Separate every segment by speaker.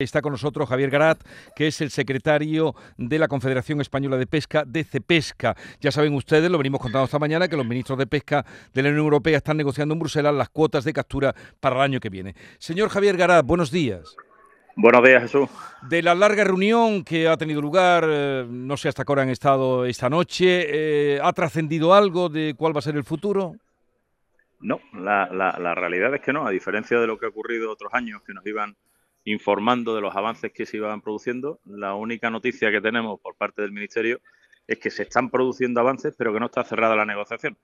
Speaker 1: Está con nosotros Javier Garat, que es el secretario de la Confederación Española de Pesca, de Cepesca. Ya saben ustedes, lo venimos contando esta mañana, que los ministros de Pesca de la Unión Europea están negociando en Bruselas las cuotas de captura para el año que viene. Señor Javier Garat, buenos días.
Speaker 2: Buenos días, Jesús.
Speaker 1: De la larga reunión que ha tenido lugar, eh, no sé hasta qué hora han estado esta noche, eh, ¿ha trascendido algo de cuál va a ser el futuro?
Speaker 2: No, la, la realidad es que no, a diferencia de lo que ha ocurrido otros años que nos iban informando de los avances que se iban produciendo. La única noticia que tenemos por parte del Ministerio es que se están produciendo avances, pero que no está cerrada la negociación.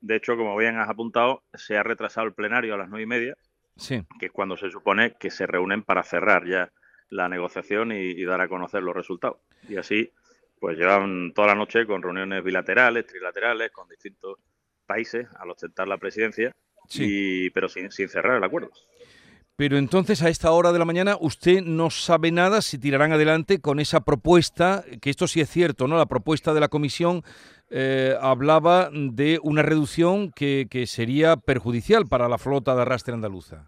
Speaker 2: De hecho, como bien has apuntado, se ha retrasado el plenario a las nueve y media, que es cuando se supone que se reúnen para cerrar ya la negociación y, dar a conocer los resultados. Y así, pues llevan toda la noche con reuniones bilaterales, trilaterales, con distintos países al ostentar la presidencia, y, pero sin, sin cerrar el acuerdo.
Speaker 1: Pero entonces a esta hora de la mañana usted no sabe nada si tirarán adelante con esa propuesta, que esto sí es cierto, ¿no? La propuesta de la comisión eh, hablaba de una reducción que, sería perjudicial para la flota de arrastre andaluza.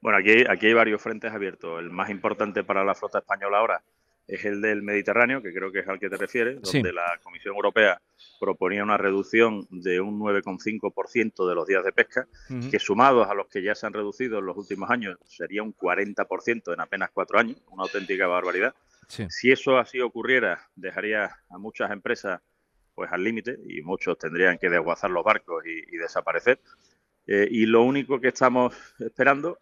Speaker 2: Bueno, aquí, aquí hay varios frentes abiertos. El más importante para la flota española ahora es el del Mediterráneo, que creo que es al que te refieres, donde la Comisión Europea proponía una reducción de un 9,5% de los días de pesca, que sumados a los que ya se han reducido en los últimos años sería un 40% en apenas cuatro años, una auténtica barbaridad. Si eso así ocurriera, dejaría a muchas empresas pues al límite y muchos tendrían que desguazar los barcos y, desaparecer. Eh, y lo único que estamos esperando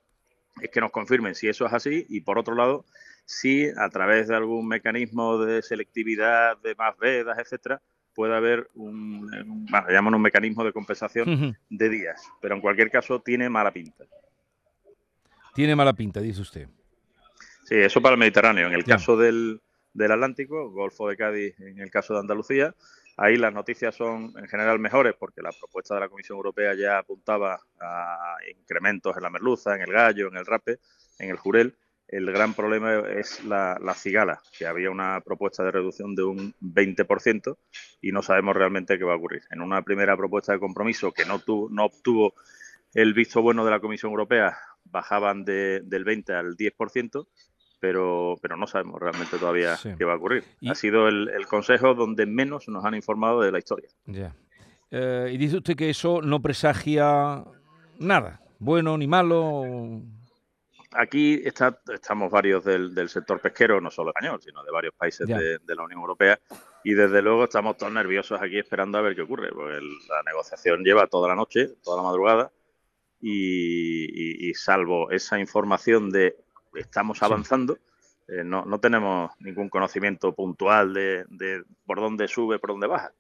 Speaker 2: es que nos confirmen si eso es así y por otro lado si a través de algún mecanismo de selectividad, de más vedas, etcétera, puede haber un, bueno, llaman un mecanismo de compensación de días, pero en cualquier caso tiene mala pinta.
Speaker 1: Tiene mala pinta, dice usted.
Speaker 2: Sí, eso para el Mediterráneo. En el caso del, del Atlántico, Golfo de Cádiz, en el caso de Andalucía, ahí las noticias son en general mejores porque la propuesta de la Comisión Europea ya apuntaba a incrementos en la merluza, en el gallo, en el rape, en el jurel el gran problema es la, cigala, que había una propuesta de reducción de un 20% y no sabemos realmente qué va a ocurrir. En una primera propuesta de compromiso que no, tuvo, no obtuvo el visto bueno de la Comisión Europea, bajaban del 20 al 10%, pero, pero no sabemos realmente todavía qué va a ocurrir. Ha sido el, consejo donde menos nos han informado de la historia.
Speaker 1: Eh, y dice usted que eso no presagia nada, bueno ni malo.
Speaker 2: Aquí está, estamos varios del, sector pesquero, no solo español, sino de varios países de, la Unión Europea, y desde luego estamos todos nerviosos aquí esperando a ver qué ocurre, porque la negociación lleva toda la noche, toda la madrugada, y, salvo esa información de estamos avanzando, eh, no, no, tenemos ningún conocimiento puntual de, por dónde sube, por dónde baja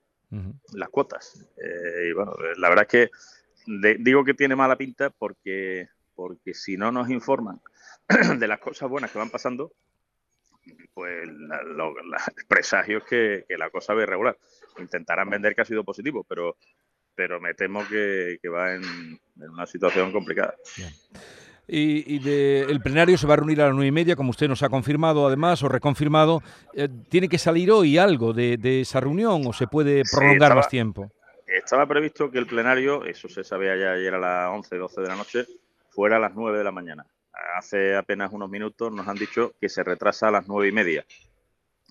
Speaker 2: las cuotas. Eh, y bueno, la verdad es que digo que tiene mala pinta porque porque si no nos informan de las cosas buenas que van pasando, pues los presagios que, que la cosa va irregular. Intentarán vender que ha sido positivo, pero, pero me temo que, va en, una situación complicada.
Speaker 1: Y, el plenario se va a reunir a las nueve y media, como usted nos ha confirmado además o reconfirmado. Eh, ¿Tiene que salir hoy algo de, esa reunión o se puede prolongar más tiempo?
Speaker 2: Estaba previsto que el plenario, eso se sabía ya ayer a las 11, 12 de la noche, fuera a las 9 de la mañana. Hace apenas unos minutos nos han dicho que se retrasa a las nueve y media.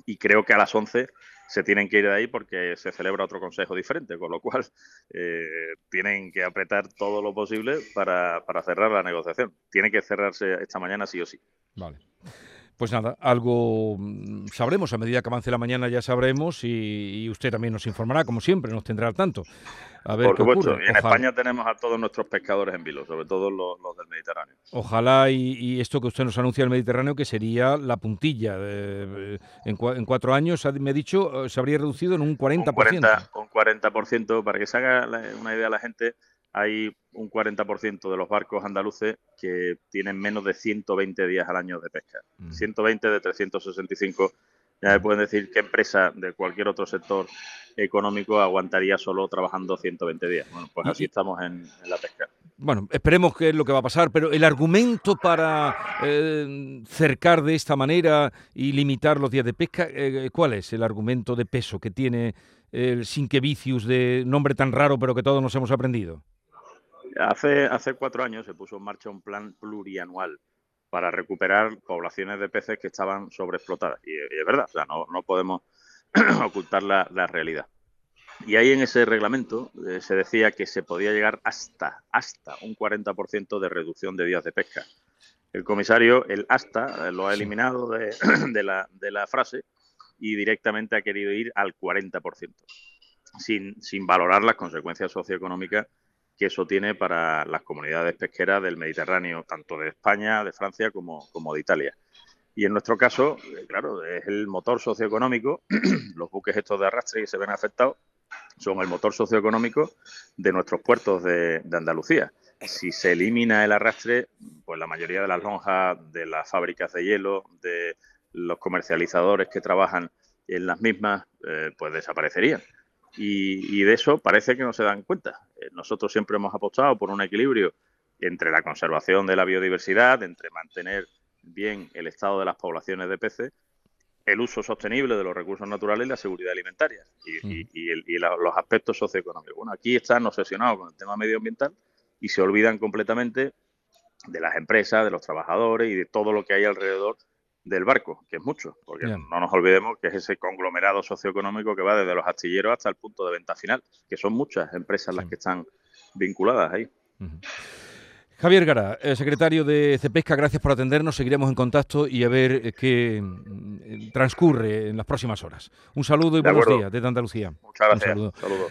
Speaker 2: Y creo que a las 11 se tienen que ir de ahí porque se celebra otro consejo diferente, con lo cual eh, tienen que apretar todo lo posible para, para cerrar la negociación. Tiene que cerrarse esta mañana sí o sí.
Speaker 1: Vale. Pues nada, algo mm, sabremos a medida que avance la mañana, ya sabremos y, usted también nos informará, como siempre, nos tendrá al tanto. A ver Por supuesto,
Speaker 2: en España tenemos a todos nuestros pescadores en vilo, sobre todo los, del Mediterráneo.
Speaker 1: Ojalá y, esto que usted nos anuncia del Mediterráneo, que sería la puntilla. en, en, cuatro años, me ha dicho, se habría reducido en un 40%. Un 40%,
Speaker 2: un 40% para que se haga una idea a la gente hay un 40% de los barcos andaluces que tienen menos de 120 días al año de pesca. 120 mm. de 365. Ya me pueden decir qué empresa de cualquier otro sector económico aguantaría solo trabajando 120 días. Bueno, pues así estamos en, la pesca.
Speaker 1: Bueno, esperemos que es lo que va a pasar, pero el argumento para eh, cercar de esta manera y limitar los días de pesca, eh, ¿cuál es el argumento de peso que tiene el Sinquevicius de nombre tan raro pero que todos nos hemos aprendido?
Speaker 2: Hace, hace cuatro años se puso en marcha un plan plurianual para recuperar poblaciones de peces que estaban sobreexplotadas. Y, es verdad, o sea, no, no podemos ocultar la, la, realidad. Y ahí en ese reglamento eh, se decía que se podía llegar hasta, hasta un 40% de reducción de días de pesca. El comisario, el hasta, eh, lo ha eliminado de, de, la, de la frase y directamente ha querido ir al 40%, sin, sin valorar las consecuencias socioeconómicas que eso tiene para las comunidades pesqueras del Mediterráneo, tanto de España, de Francia como, de Italia. Y en nuestro caso, eh, claro, es el motor socioeconómico, los buques estos de arrastre que se ven afectados son el motor socioeconómico de nuestros puertos de, de Andalucía. Si se elimina el arrastre, pues la mayoría de las lonjas de las fábricas de hielo, de los comercializadores que trabajan en las mismas, eh, pues desaparecerían. Y, de eso parece que no se dan cuenta. Eh, nosotros siempre hemos apostado por un equilibrio entre la conservación de la biodiversidad, entre mantener bien el estado de las poblaciones de peces, el uso sostenible de los recursos naturales y la seguridad alimentaria y, mm. los aspectos socioeconómicos. Bueno, aquí están obsesionados con el tema medioambiental y se olvidan completamente de las empresas, de los trabajadores y de todo lo que hay alrededor del barco, que es mucho, porque no nos olvidemos que es ese conglomerado socioeconómico que va desde los astilleros hasta el punto de venta final, que son muchas empresas las que están vinculadas ahí.
Speaker 1: Javier Gara, eh, secretario de Cepesca, gracias por atendernos, seguiremos en contacto y a ver eh, qué mm, transcurre en las próximas horas. Un saludo y buenos días desde Andalucía.
Speaker 2: Muchas gracias. Un saludo.